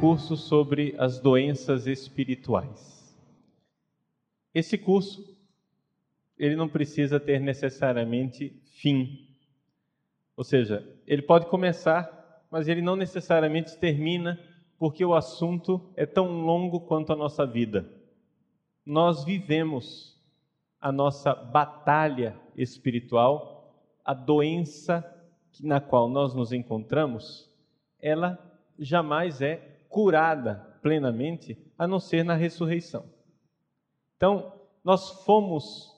curso sobre as doenças espirituais. Esse curso ele não precisa ter necessariamente fim. Ou seja, ele pode começar, mas ele não necessariamente termina, porque o assunto é tão longo quanto a nossa vida. Nós vivemos a nossa batalha espiritual, a doença na qual nós nos encontramos, ela jamais é curada plenamente, a não ser na ressurreição. Então, nós fomos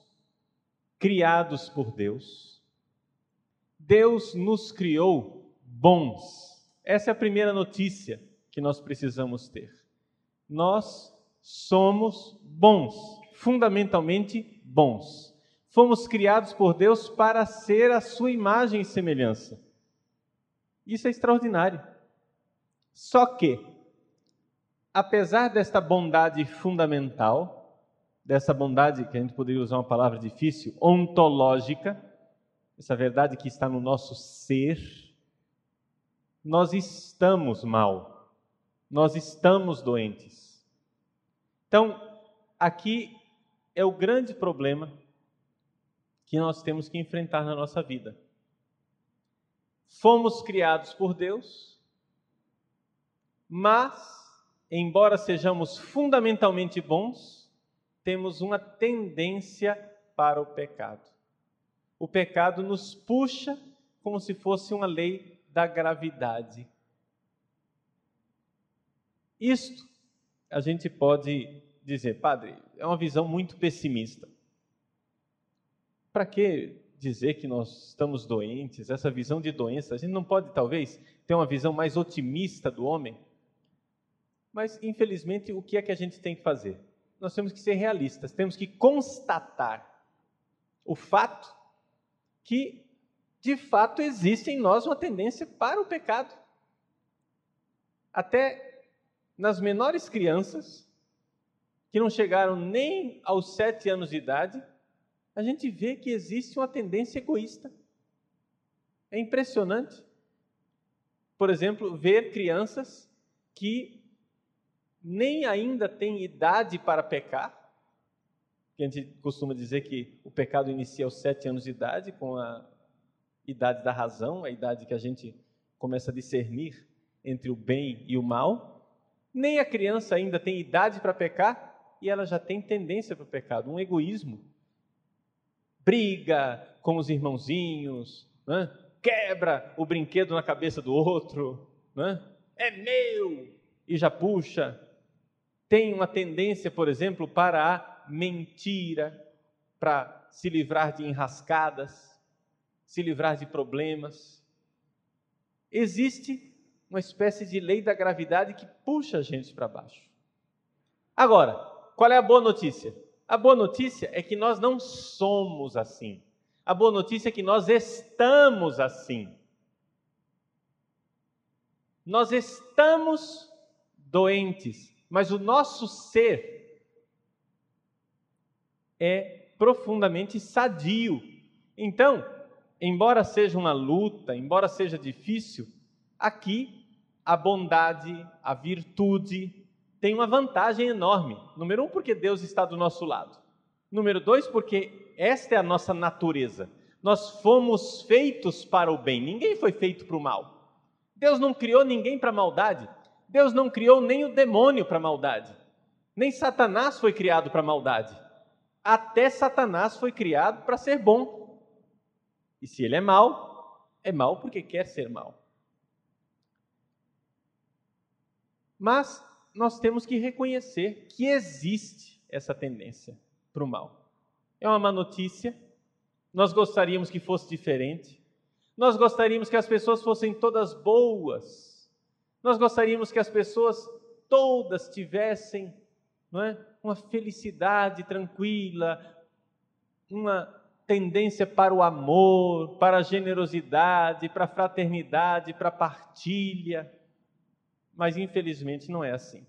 criados por Deus. Deus nos criou bons. Essa é a primeira notícia que nós precisamos ter. Nós somos bons, fundamentalmente bons. Fomos criados por Deus para ser a sua imagem e semelhança. Isso é extraordinário. Só que, apesar desta bondade fundamental, dessa bondade que a gente poderia usar uma palavra difícil, ontológica, essa verdade que está no nosso ser, nós estamos mal, nós estamos doentes. Então, aqui é o grande problema que nós temos que enfrentar na nossa vida. Fomos criados por Deus, mas, embora sejamos fundamentalmente bons, temos uma tendência para o pecado. O pecado nos puxa como se fosse uma lei da gravidade. Isto a gente pode dizer, padre, é uma visão muito pessimista. Para que dizer que nós estamos doentes, essa visão de doença? A gente não pode, talvez, ter uma visão mais otimista do homem? Mas, infelizmente, o que é que a gente tem que fazer? Nós temos que ser realistas, temos que constatar o fato que, de fato, existe em nós uma tendência para o pecado. Até nas menores crianças, que não chegaram nem aos sete anos de idade, a gente vê que existe uma tendência egoísta. É impressionante. Por exemplo, ver crianças que nem ainda têm idade para pecar. Que a gente costuma dizer que o pecado inicia aos sete anos de idade, com a idade da razão, a idade que a gente começa a discernir entre o bem e o mal. Nem a criança ainda tem idade para pecar e ela já tem tendência para o pecado, um egoísmo briga com os irmãozinhos, né? quebra o brinquedo na cabeça do outro, né? é meu, e já puxa. Tem uma tendência, por exemplo, para a mentira, para se livrar de enrascadas, se livrar de problemas. Existe uma espécie de lei da gravidade que puxa a gente para baixo. Agora, qual é a boa notícia? A boa notícia é que nós não somos assim. A boa notícia é que nós estamos assim. Nós estamos doentes, mas o nosso ser é profundamente sadio. Então, embora seja uma luta, embora seja difícil, aqui a bondade, a virtude, tem uma vantagem enorme. Número um, porque Deus está do nosso lado. Número dois, porque esta é a nossa natureza. Nós fomos feitos para o bem, ninguém foi feito para o mal. Deus não criou ninguém para maldade. Deus não criou nem o demônio para maldade. Nem Satanás foi criado para maldade. Até Satanás foi criado para ser bom. E se ele é mal, é mal porque quer ser mal. Mas nós temos que reconhecer que existe essa tendência para o mal. É uma má notícia, nós gostaríamos que fosse diferente, nós gostaríamos que as pessoas fossem todas boas, nós gostaríamos que as pessoas todas tivessem não é, uma felicidade tranquila, uma tendência para o amor, para a generosidade, para a fraternidade, para a partilha mas infelizmente não é assim.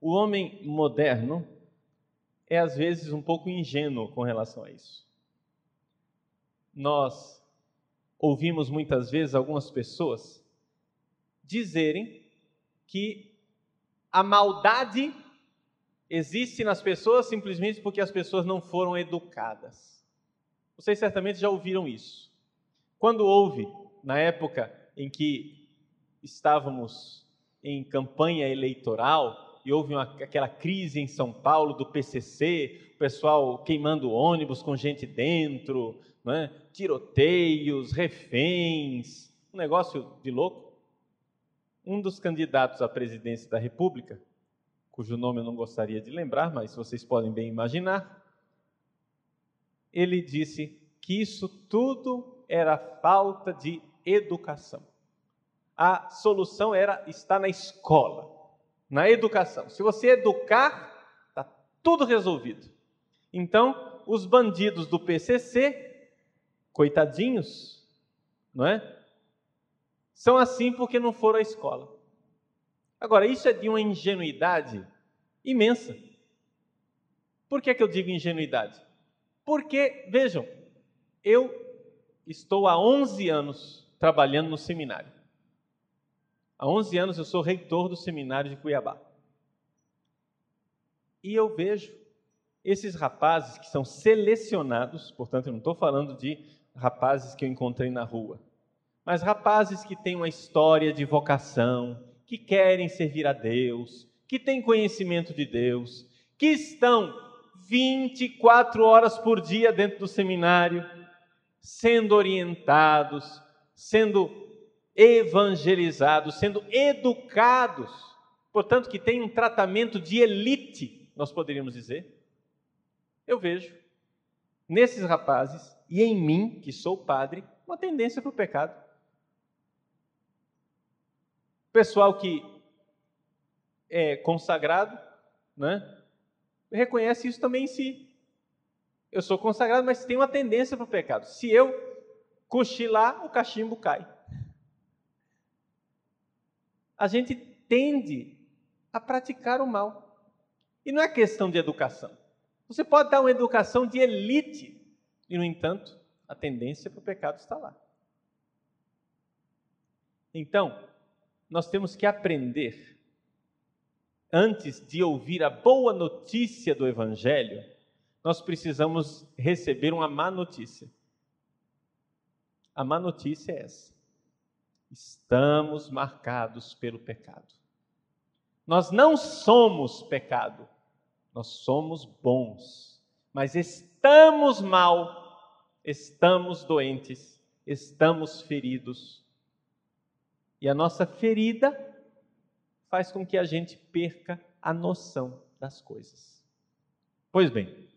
O homem moderno é às vezes um pouco ingênuo com relação a isso. Nós ouvimos muitas vezes algumas pessoas dizerem que a maldade existe nas pessoas simplesmente porque as pessoas não foram educadas. Vocês certamente já ouviram isso. Quando houve, na época em que estávamos em campanha eleitoral e houve uma, aquela crise em São Paulo do PCC, o pessoal queimando ônibus com gente dentro, né? tiroteios, reféns, um negócio de louco. Um dos candidatos à presidência da República, cujo nome eu não gostaria de lembrar, mas vocês podem bem imaginar, ele disse que isso tudo era falta de educação. A solução era estar na escola, na educação. Se você educar, está tudo resolvido. Então, os bandidos do PCC, coitadinhos, não é? São assim porque não foram à escola. Agora, isso é de uma ingenuidade imensa. Por que, é que eu digo ingenuidade? Porque, vejam, eu estou há 11 anos trabalhando no seminário. Há 11 anos eu sou reitor do seminário de Cuiabá. E eu vejo esses rapazes que são selecionados, portanto, eu não estou falando de rapazes que eu encontrei na rua, mas rapazes que têm uma história de vocação, que querem servir a Deus, que têm conhecimento de Deus, que estão 24 horas por dia dentro do seminário, sendo orientados, sendo evangelizados, sendo educados, portanto, que tem um tratamento de elite, nós poderíamos dizer. Eu vejo nesses rapazes e em mim, que sou padre, uma tendência para o pecado. Pessoal que é consagrado, né? reconhece isso também em si. Eu sou consagrado, mas tem uma tendência para o pecado. Se eu cochilar, o cachimbo cai. A gente tende a praticar o mal. E não é questão de educação. Você pode dar uma educação de elite, e, no entanto, a tendência para o pecado está lá. Então, nós temos que aprender antes de ouvir a boa notícia do Evangelho, nós precisamos receber uma má notícia. A má notícia é essa: estamos marcados pelo pecado. Nós não somos pecado, nós somos bons, mas estamos mal, estamos doentes, estamos feridos. E a nossa ferida faz com que a gente perca a noção das coisas. Pois bem,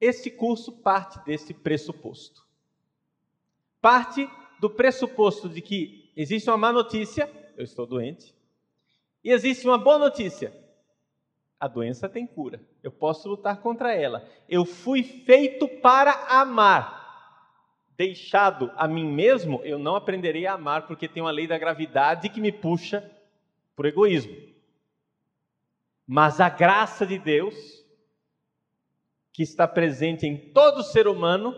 este curso parte desse pressuposto. Parte do pressuposto de que existe uma má notícia, eu estou doente, e existe uma boa notícia, a doença tem cura, eu posso lutar contra ela. Eu fui feito para amar deixado a mim mesmo, eu não aprenderei a amar, porque tem uma lei da gravidade que me puxa para o egoísmo. Mas a graça de Deus, que está presente em todo ser humano,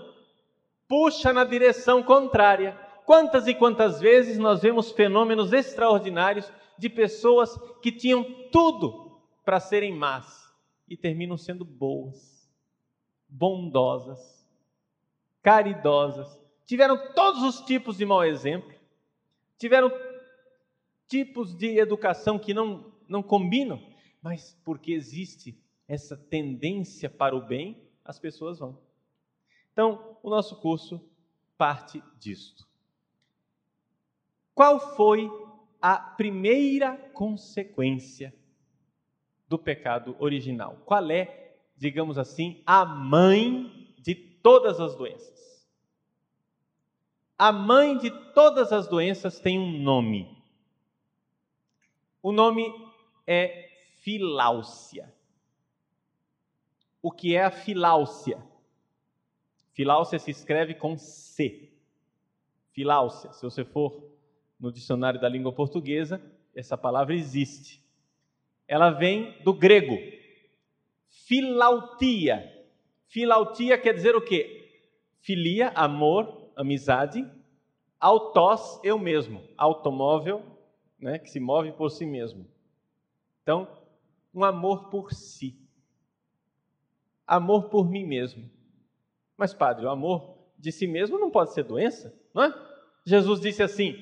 puxa na direção contrária. Quantas e quantas vezes nós vemos fenômenos extraordinários de pessoas que tinham tudo para serem más e terminam sendo boas, bondosas, caridosas, tiveram todos os tipos de mau exemplo, tiveram tipos de educação que não, não combinam, mas porque existe essa tendência para o bem, as pessoas vão. Então, o nosso curso parte disto. Qual foi a primeira consequência do pecado original? Qual é, digamos assim, a mãe todas as doenças? A mãe de todas as doenças tem um nome. O nome é filáusia. O que é a filáusia? Filáusia se escreve com C. Filáusia, se você for no dicionário da língua portuguesa, essa palavra existe. Ela vem do grego. Filautia. Filautia quer dizer o quê? Filia, amor, amizade, Autós, eu mesmo. Automóvel, né, que se move por si mesmo. Então, um amor por si. Amor por mim mesmo. Mas, padre, o amor de si mesmo não pode ser doença, não é? Jesus disse assim: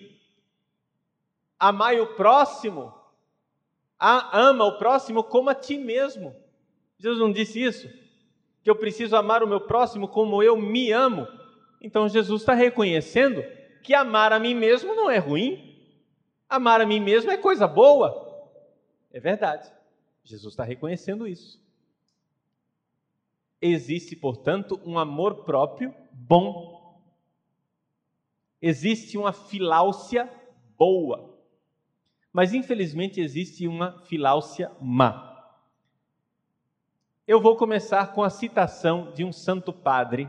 amai o próximo, ama o próximo como a ti mesmo. Jesus não disse isso? Que eu preciso amar o meu próximo como eu me amo. Então Jesus está reconhecendo que amar a mim mesmo não é ruim. Amar a mim mesmo é coisa boa. É verdade. Jesus está reconhecendo isso. Existe, portanto, um amor próprio bom. Existe uma filáusia boa. Mas, infelizmente, existe uma filáusia má. Eu vou começar com a citação de um santo padre,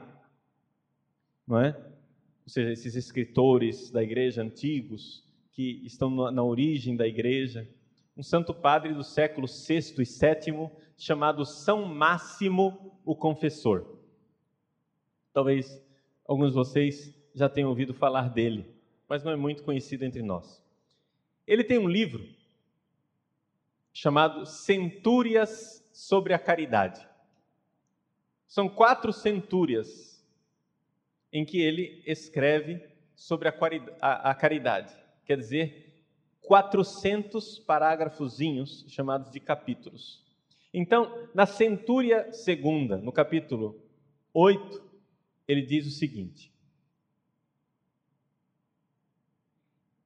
não é? Ou seja, esses escritores da igreja antigos que estão na origem da igreja, um santo padre do século VI e VII chamado São Máximo o Confessor. Talvez alguns de vocês já tenham ouvido falar dele, mas não é muito conhecido entre nós. Ele tem um livro chamado Centúrias sobre a caridade. São quatro centúrias em que ele escreve sobre a, caridade. Quer dizer, 400 parágrafozinhos chamados de capítulos. Então, na centúria segunda, no capítulo 8, ele diz o seguinte: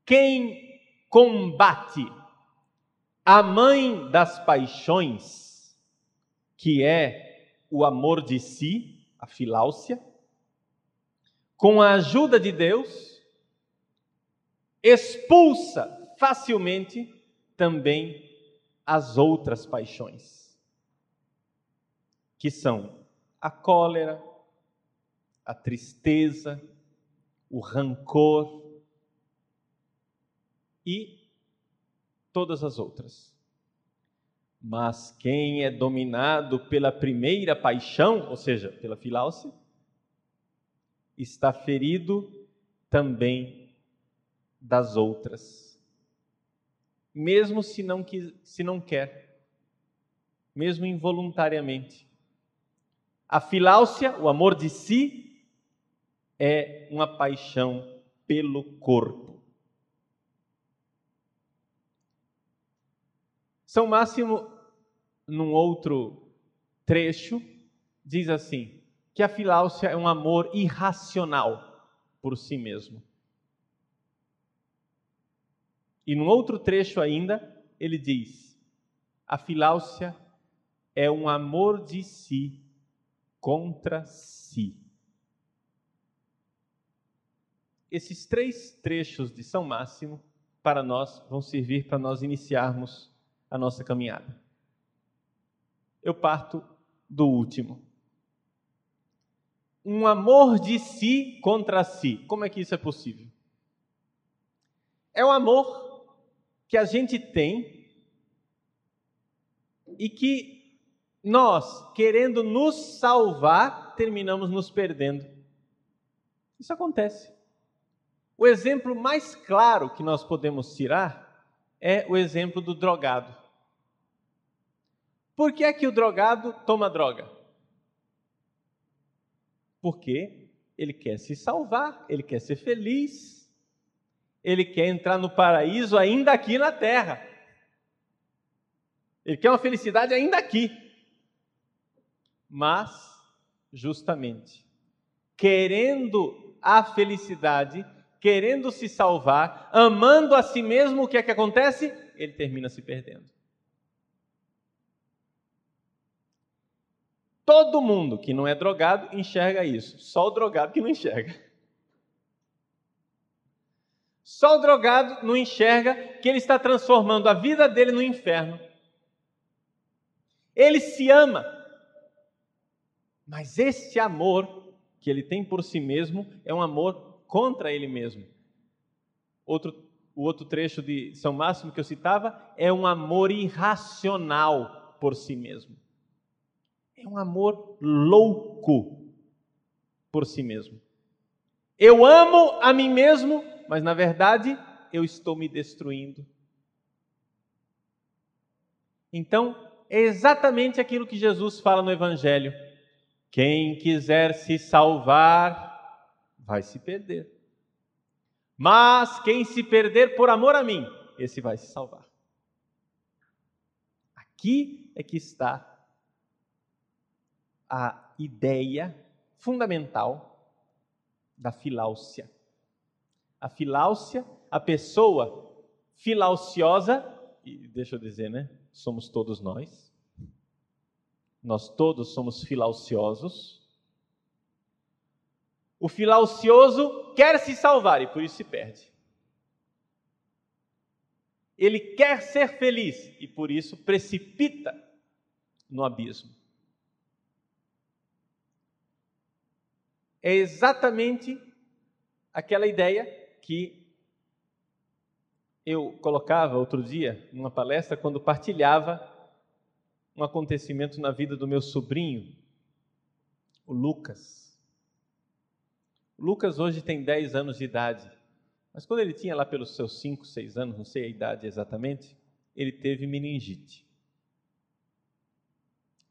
Quem combate a mãe das paixões que é o amor de si, a filáusia, com a ajuda de Deus, expulsa facilmente também as outras paixões, que são a cólera, a tristeza, o rancor e todas as outras. Mas quem é dominado pela primeira paixão, ou seja, pela filáusia, está ferido também das outras. Mesmo se não, se não quer, mesmo involuntariamente. A filáusia, o amor de si, é uma paixão pelo corpo. São Máximo num outro trecho, diz assim: que a filáusia é um amor irracional por si mesmo. E num outro trecho ainda, ele diz: a filáusia é um amor de si contra si. Esses três trechos de São Máximo, para nós, vão servir para nós iniciarmos a nossa caminhada eu parto do último. Um amor de si contra si. Como é que isso é possível? É o amor que a gente tem e que nós, querendo nos salvar, terminamos nos perdendo. Isso acontece. O exemplo mais claro que nós podemos tirar é o exemplo do drogado. Por que é que o drogado toma droga? Porque ele quer se salvar, ele quer ser feliz, ele quer entrar no paraíso ainda aqui na terra. Ele quer uma felicidade ainda aqui. Mas, justamente, querendo a felicidade, querendo se salvar, amando a si mesmo, o que é que acontece? Ele termina se perdendo. Todo mundo que não é drogado enxerga isso, só o drogado que não enxerga. Só o drogado não enxerga que ele está transformando a vida dele no inferno. Ele se ama, mas esse amor que ele tem por si mesmo é um amor contra ele mesmo. Outro, o outro trecho de São Máximo que eu citava é um amor irracional por si mesmo. É um amor louco por si mesmo. Eu amo a mim mesmo mas na verdade eu estou me destruindo. Então, é exatamente aquilo que Jesus fala no Evangelho. Quem quiser se salvar, vai se perder. Mas quem se perder por amor a mim, esse vai se salvar. Aqui é que está a ideia fundamental da filáusia. A filáusia, a pessoa filauciosa, e deixa eu dizer, né? Somos todos nós. Nós todos somos filauciosos. O filaucioso quer se salvar e por isso se perde. Ele quer ser feliz e por isso precipita no abismo. É exatamente aquela ideia que eu colocava outro dia numa palestra quando partilhava um acontecimento na vida do meu sobrinho, o Lucas. O Lucas hoje tem 10 anos de idade, mas quando ele tinha lá pelos seus 5, 6 anos, não sei a idade exatamente, ele teve meningite.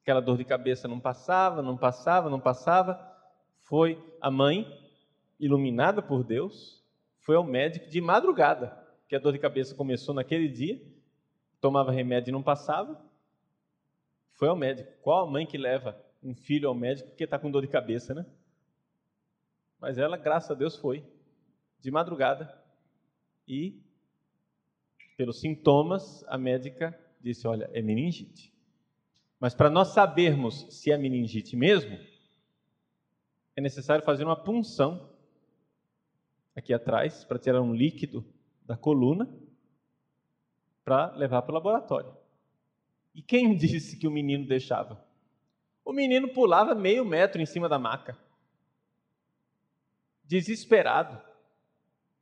Aquela dor de cabeça não passava, não passava, não passava foi a mãe, iluminada por Deus, foi ao médico de madrugada, que a dor de cabeça começou naquele dia, tomava remédio e não passava. Foi ao médico. Qual a mãe que leva um filho ao médico porque está com dor de cabeça, né? Mas ela, graças a Deus, foi de madrugada e, pelos sintomas, a médica disse: Olha, é meningite. Mas para nós sabermos se é meningite mesmo, é necessário fazer uma punção aqui atrás para tirar um líquido da coluna para levar para o laboratório. E quem disse que o menino deixava? O menino pulava meio metro em cima da maca, desesperado.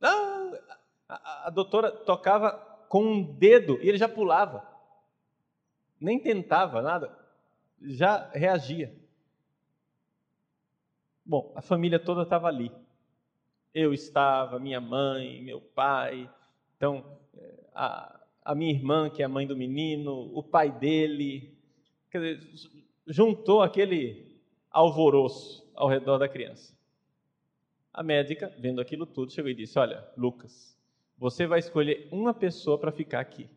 A, a doutora tocava com um dedo e ele já pulava, nem tentava nada, já reagia. Bom, a família toda estava ali. Eu estava, minha mãe, meu pai, então a, a minha irmã, que é a mãe do menino, o pai dele. Quer dizer, juntou aquele alvoroço ao redor da criança. A médica, vendo aquilo tudo, chegou e disse: Olha, Lucas, você vai escolher uma pessoa para ficar aqui.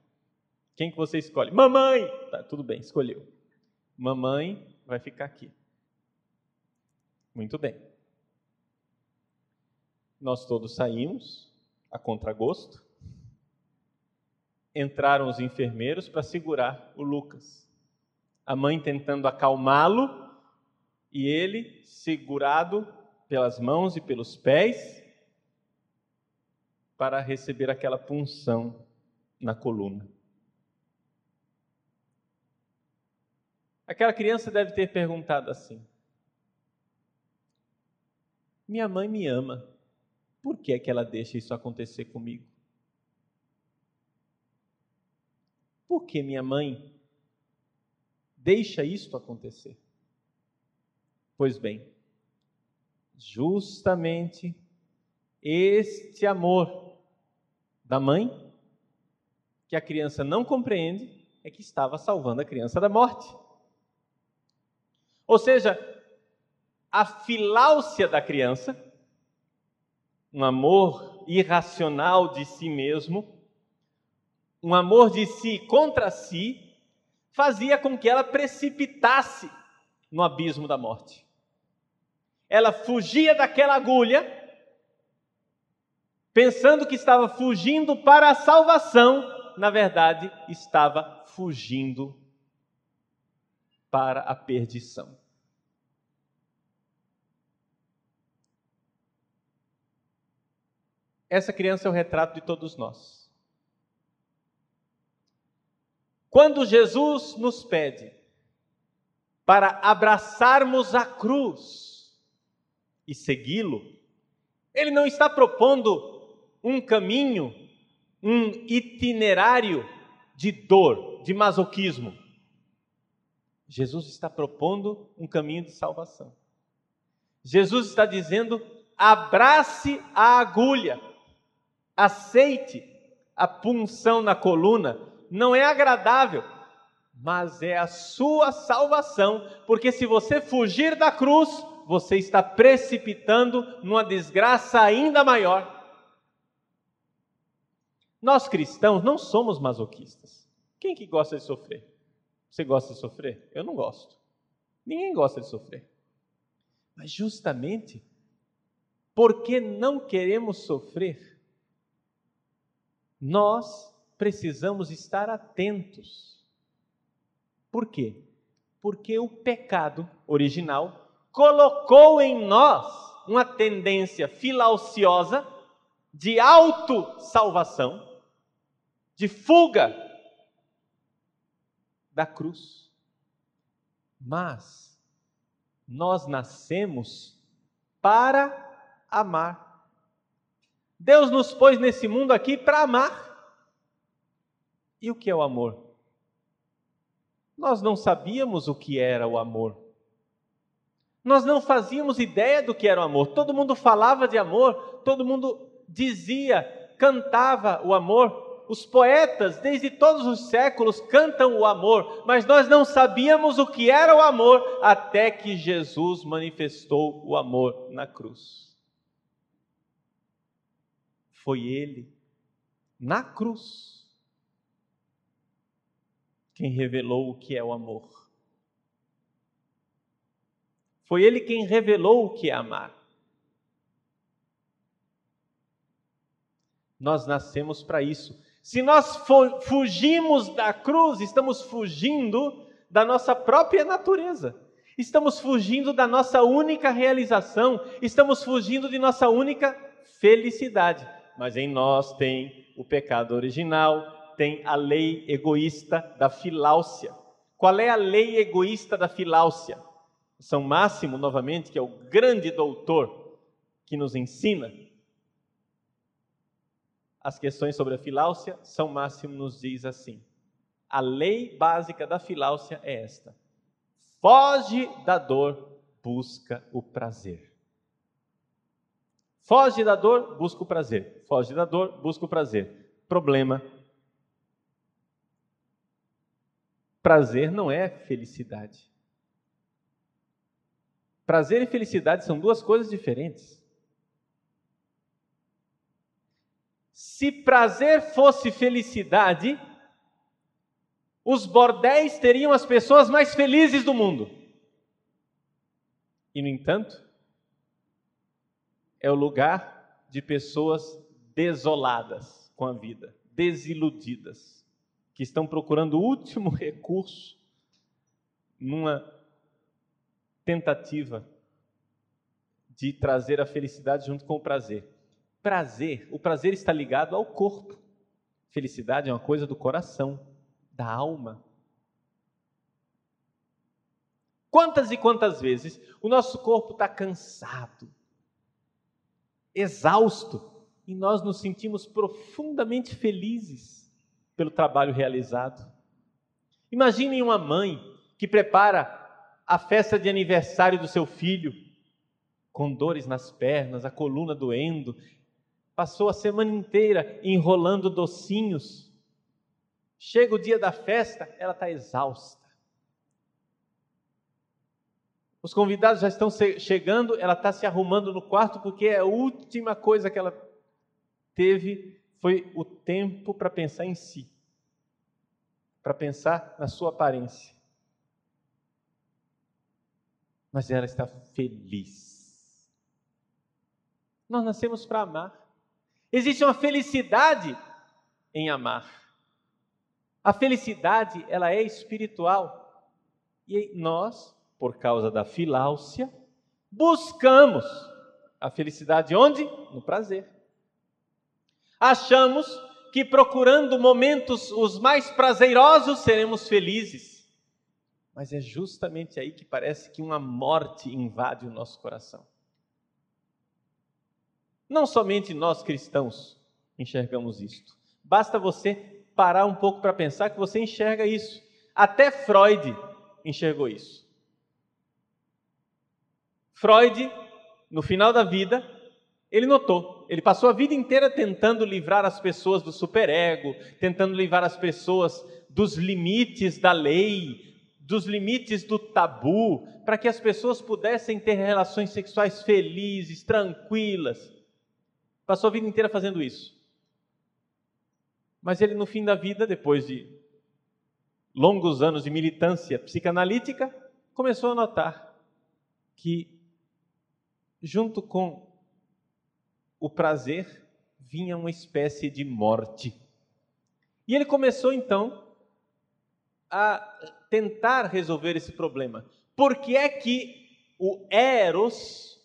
Quem que você escolhe? Mamãe! Tá, tudo bem, escolheu. Mamãe vai ficar aqui. Muito bem. Nós todos saímos a contragosto. Entraram os enfermeiros para segurar o Lucas. A mãe tentando acalmá-lo e ele segurado pelas mãos e pelos pés para receber aquela punção na coluna. Aquela criança deve ter perguntado assim: minha mãe me ama. Por que é que ela deixa isso acontecer comigo? Por que minha mãe deixa isto acontecer? Pois bem, justamente este amor da mãe, que a criança não compreende, é que estava salvando a criança da morte. Ou seja, a filáusia da criança, um amor irracional de si mesmo, um amor de si contra si, fazia com que ela precipitasse no abismo da morte. Ela fugia daquela agulha, pensando que estava fugindo para a salvação, na verdade, estava fugindo para a perdição. Essa criança é o retrato de todos nós. Quando Jesus nos pede para abraçarmos a cruz e segui-lo, ele não está propondo um caminho, um itinerário de dor, de masoquismo. Jesus está propondo um caminho de salvação. Jesus está dizendo: abrace a agulha Aceite a punção na coluna, não é agradável, mas é a sua salvação, porque se você fugir da cruz, você está precipitando numa desgraça ainda maior. Nós cristãos não somos masoquistas. Quem que gosta de sofrer? Você gosta de sofrer? Eu não gosto. Ninguém gosta de sofrer. Mas justamente porque não queremos sofrer, nós precisamos estar atentos. Por quê? Porque o pecado original colocou em nós uma tendência filauciosa de autossalvação, de fuga da cruz. Mas nós nascemos para amar. Deus nos pôs nesse mundo aqui para amar. E o que é o amor? Nós não sabíamos o que era o amor. Nós não fazíamos ideia do que era o amor. Todo mundo falava de amor, todo mundo dizia, cantava o amor. Os poetas, desde todos os séculos, cantam o amor, mas nós não sabíamos o que era o amor até que Jesus manifestou o amor na cruz. Foi Ele, na cruz, quem revelou o que é o amor. Foi Ele quem revelou o que é amar. Nós nascemos para isso. Se nós fugimos da cruz, estamos fugindo da nossa própria natureza. Estamos fugindo da nossa única realização, estamos fugindo de nossa única felicidade. Mas em nós tem o pecado original, tem a lei egoísta da filáusia. Qual é a lei egoísta da filáusia? São Máximo, novamente, que é o grande doutor que nos ensina as questões sobre a filáusia, São Máximo nos diz assim: a lei básica da filáusia é esta: foge da dor, busca o prazer. Foge da dor, busca o prazer. Foge da dor, busca o prazer. Problema Prazer não é felicidade. Prazer e felicidade são duas coisas diferentes. Se prazer fosse felicidade, os bordéis teriam as pessoas mais felizes do mundo. E, no entanto, é o lugar de pessoas desoladas com a vida, desiludidas que estão procurando o último recurso numa tentativa de trazer a felicidade junto com o prazer. Prazer, o prazer está ligado ao corpo. Felicidade é uma coisa do coração, da alma. Quantas e quantas vezes o nosso corpo está cansado, exausto, e nós nos sentimos profundamente felizes pelo trabalho realizado. Imaginem uma mãe que prepara a festa de aniversário do seu filho, com dores nas pernas, a coluna doendo, passou a semana inteira enrolando docinhos. Chega o dia da festa, ela está exausta. Os convidados já estão chegando, ela está se arrumando no quarto porque a última coisa que ela teve foi o tempo para pensar em si, para pensar na sua aparência. Mas ela está feliz. Nós nascemos para amar. Existe uma felicidade em amar. A felicidade, ela é espiritual. E nós, por causa da filáusia, buscamos a felicidade onde? No prazer. Achamos que procurando momentos os mais prazerosos seremos felizes. Mas é justamente aí que parece que uma morte invade o nosso coração. Não somente nós cristãos enxergamos isto. Basta você parar um pouco para pensar que você enxerga isso. Até Freud enxergou isso. Freud, no final da vida, Ele notou. Ele passou a vida inteira tentando livrar as pessoas do superego, tentando livrar as pessoas dos limites da lei, dos limites do tabu, para que as pessoas pudessem ter relações sexuais felizes, tranquilas. Passou a vida inteira fazendo isso. Mas ele, no fim da vida, depois de longos anos de militância psicanalítica, começou a notar que, junto com o prazer, vinha uma espécie de morte. E ele começou então a tentar resolver esse problema. Por que é que o eros,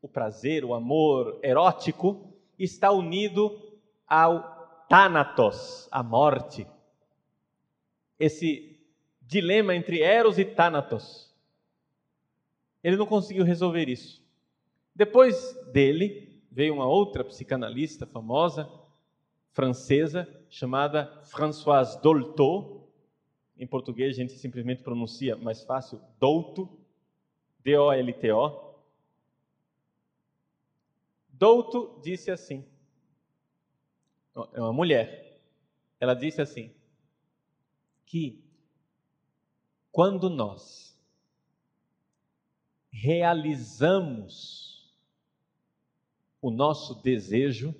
o prazer, o amor erótico, está unido ao thanatos, a morte? Esse dilema entre eros e thanatos. Ele não conseguiu resolver isso. Depois dele, veio uma outra psicanalista famosa, francesa, chamada Françoise Dolto, em português, a gente simplesmente pronuncia mais fácil, douto, D-O-L-T-O. Douto disse assim, é uma mulher, ela disse assim, que quando nós realizamos o nosso desejo,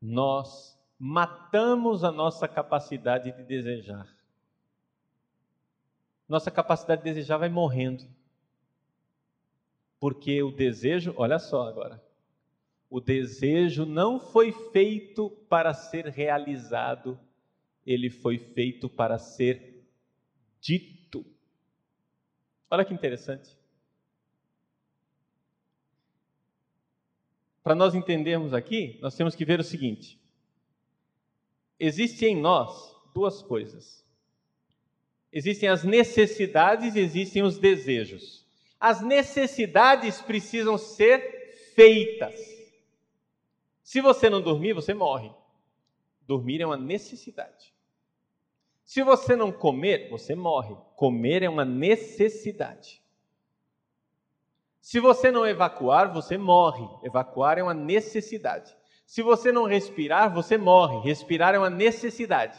nós matamos a nossa capacidade de desejar. Nossa capacidade de desejar vai morrendo. Porque o desejo, olha só agora, o desejo não foi feito para ser realizado, ele foi feito para ser dito. Olha que interessante. Para nós entendermos aqui, nós temos que ver o seguinte: existe em nós duas coisas. Existem as necessidades e existem os desejos. As necessidades precisam ser feitas. Se você não dormir, você morre. Dormir é uma necessidade. Se você não comer, você morre. Comer é uma necessidade. Se você não evacuar, você morre. Evacuar é uma necessidade. Se você não respirar, você morre. Respirar é uma necessidade.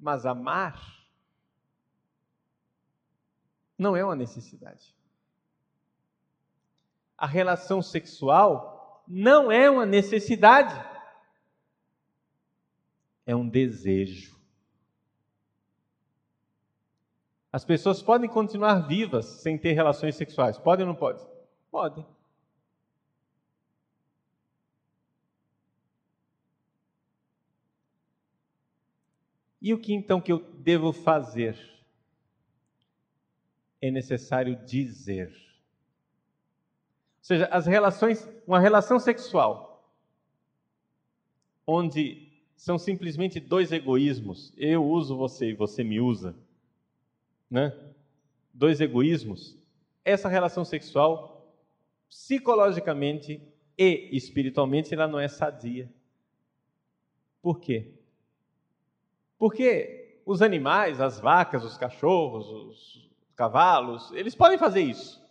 Mas amar não é uma necessidade. A relação sexual não é uma necessidade. É um desejo. As pessoas podem continuar vivas sem ter relações sexuais. Podem ou não podem? Podem. E o que então que eu devo fazer? É necessário dizer. Ou seja, as relações, uma relação sexual, onde são simplesmente dois egoísmos, eu uso você e você me usa, né? Dois egoísmos. Essa relação sexual, psicologicamente e espiritualmente, ela não é sadia. Por quê? Porque os animais, as vacas, os cachorros, os cavalos, eles podem fazer isso.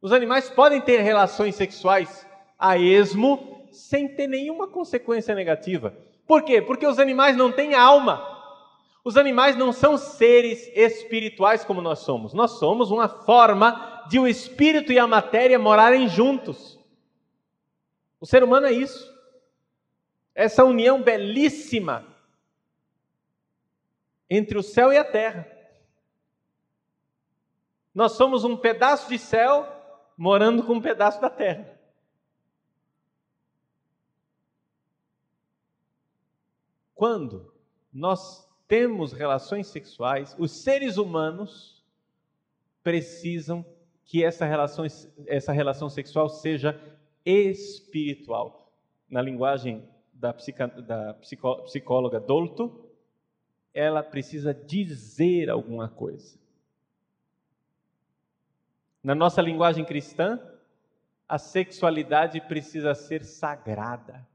Os animais podem ter relações sexuais a esmo sem ter nenhuma consequência negativa. Por quê? Porque os animais não têm alma. Os animais não são seres espirituais como nós somos. Nós somos uma forma de o espírito e a matéria morarem juntos. O ser humano é isso. Essa união belíssima entre o céu e a terra. Nós somos um pedaço de céu morando com um pedaço da terra. Quando nós temos relações sexuais, os seres humanos precisam que essa relação, essa relação sexual seja espiritual. Na linguagem da, psica, da psicóloga Dolto, ela precisa dizer alguma coisa. Na nossa linguagem cristã, a sexualidade precisa ser sagrada.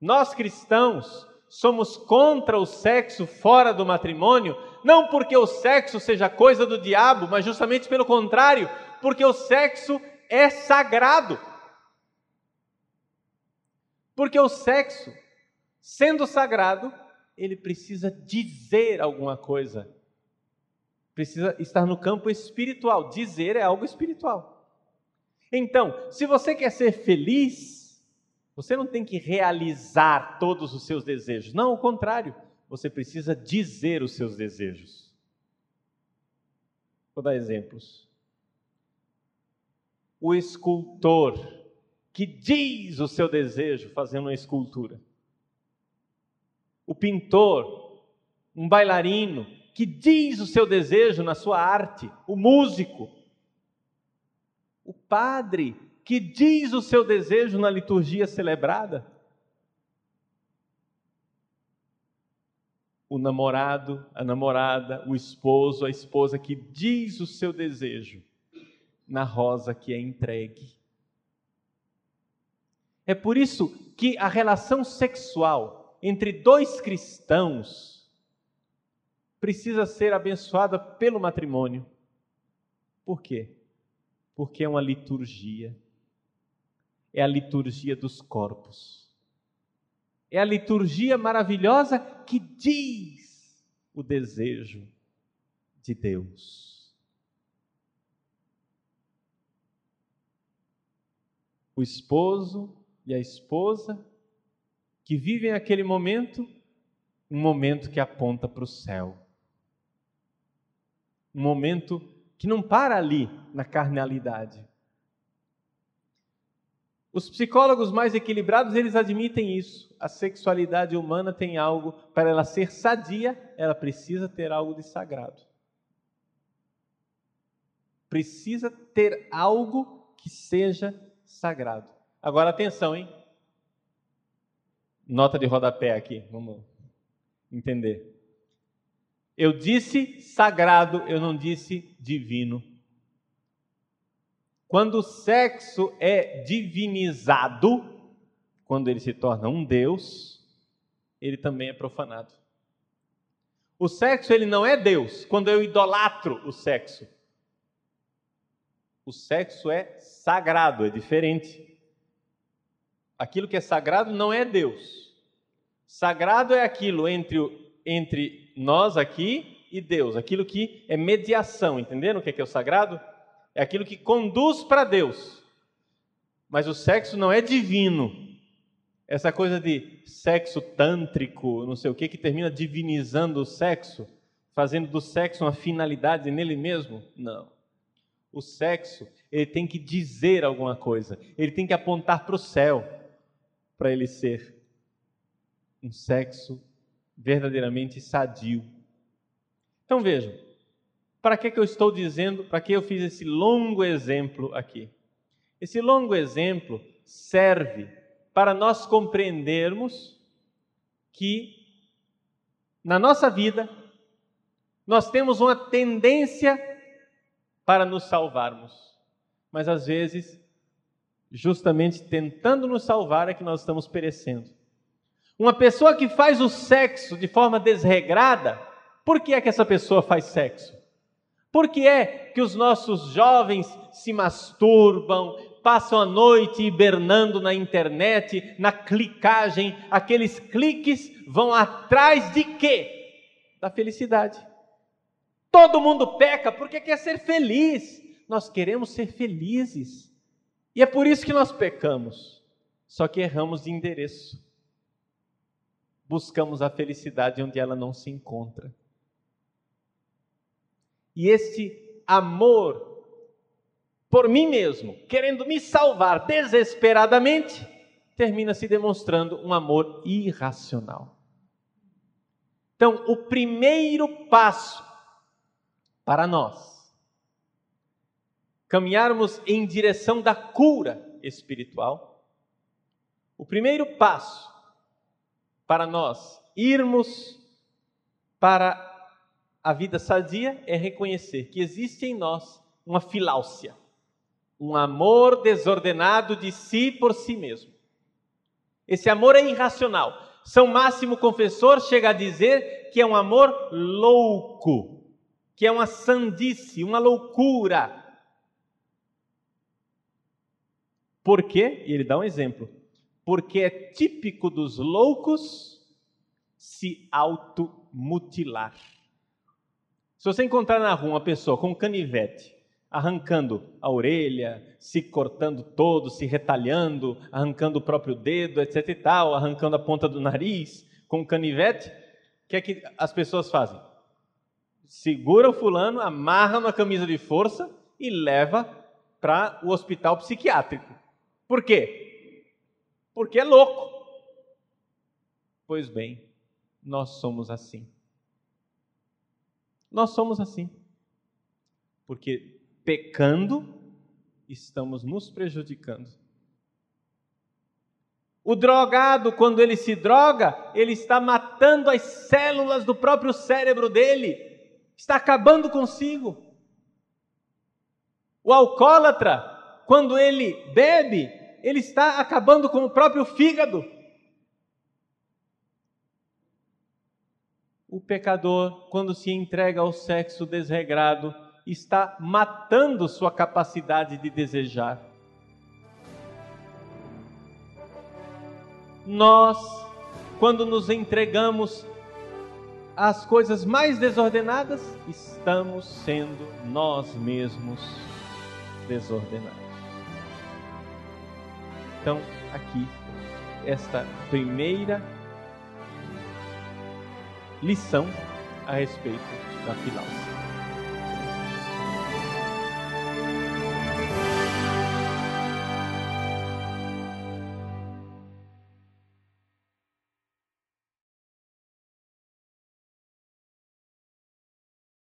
Nós cristãos somos contra o sexo fora do matrimônio, não porque o sexo seja coisa do diabo, mas justamente pelo contrário, porque o sexo é sagrado. Porque o sexo, sendo sagrado, ele precisa dizer alguma coisa. Precisa estar no campo espiritual. Dizer é algo espiritual. Então, se você quer ser feliz, você não tem que realizar todos os seus desejos. Não, ao contrário, você precisa dizer os seus desejos. Vou dar exemplos. O escultor que diz o seu desejo fazendo uma escultura o pintor, um bailarino que diz o seu desejo na sua arte, o músico, o padre que diz o seu desejo na liturgia celebrada, o namorado, a namorada, o esposo, a esposa que diz o seu desejo na rosa que é entregue. É por isso que a relação sexual entre dois cristãos precisa ser abençoada pelo matrimônio. Por quê? Porque é uma liturgia. É a liturgia dos corpos. É a liturgia maravilhosa que diz o desejo de Deus. O esposo e a esposa que vivem aquele momento, um momento que aponta para o céu. Um momento que não para ali na carnalidade. Os psicólogos mais equilibrados, eles admitem isso. A sexualidade humana tem algo, para ela ser sadia, ela precisa ter algo de sagrado. Precisa ter algo que seja sagrado. Agora atenção, hein? Nota de rodapé aqui, vamos entender. Eu disse sagrado, eu não disse divino. Quando o sexo é divinizado, quando ele se torna um Deus, ele também é profanado. O sexo ele não é Deus, quando eu idolatro o sexo. O sexo é sagrado, é diferente. Aquilo que é sagrado não é Deus. Sagrado é aquilo entre, entre nós aqui e Deus, aquilo que é mediação, entenderam o que é, que é o sagrado? É aquilo que conduz para Deus. Mas o sexo não é divino. Essa coisa de sexo tântrico, não sei o que, que termina divinizando o sexo, fazendo do sexo uma finalidade nele mesmo? Não. O sexo, ele tem que dizer alguma coisa, ele tem que apontar para o céu para ele ser um sexo verdadeiramente sadio. Então vejam, para que, que eu estou dizendo, para que eu fiz esse longo exemplo aqui? Esse longo exemplo serve para nós compreendermos que na nossa vida nós temos uma tendência para nos salvarmos, mas às vezes justamente tentando nos salvar, é que nós estamos perecendo. Uma pessoa que faz o sexo de forma desregrada, por que é que essa pessoa faz sexo? Por que é que os nossos jovens se masturbam, passam a noite hibernando na internet, na clicagem, aqueles cliques vão atrás de quê? Da felicidade. Todo mundo peca porque quer ser feliz. Nós queremos ser felizes. E é por isso que nós pecamos. Só que erramos de endereço. Buscamos a felicidade onde ela não se encontra. E esse amor por mim mesmo, querendo me salvar desesperadamente, termina se demonstrando um amor irracional. Então, o primeiro passo para nós caminharmos em direção da cura espiritual, o primeiro passo para nós irmos para a vida sadia é reconhecer que existe em nós uma filáusia, um amor desordenado de si por si mesmo. Esse amor é irracional. São Máximo Confessor chega a dizer que é um amor louco, que é uma sandice, uma loucura. Por quê? E ele dá um exemplo. Porque é típico dos loucos se automutilar. Se você encontrar na rua uma pessoa com um canivete, arrancando a orelha, se cortando todo, se retalhando, arrancando o próprio dedo, etc e tal, arrancando a ponta do nariz com um canivete, o que é que as pessoas fazem? Segura o fulano, amarra na camisa de força e leva para o hospital psiquiátrico. Por quê? Porque é louco. Pois bem, nós somos assim. Nós somos assim. Porque pecando, estamos nos prejudicando. O drogado, quando ele se droga, ele está matando as células do próprio cérebro dele, está acabando consigo. O alcoólatra, quando ele bebe, ele está acabando com o próprio fígado. O pecador, quando se entrega ao sexo desregrado, está matando sua capacidade de desejar. Nós, quando nos entregamos às coisas mais desordenadas, estamos sendo nós mesmos desordenados. Então, aqui, esta primeira lição a respeito da filácia.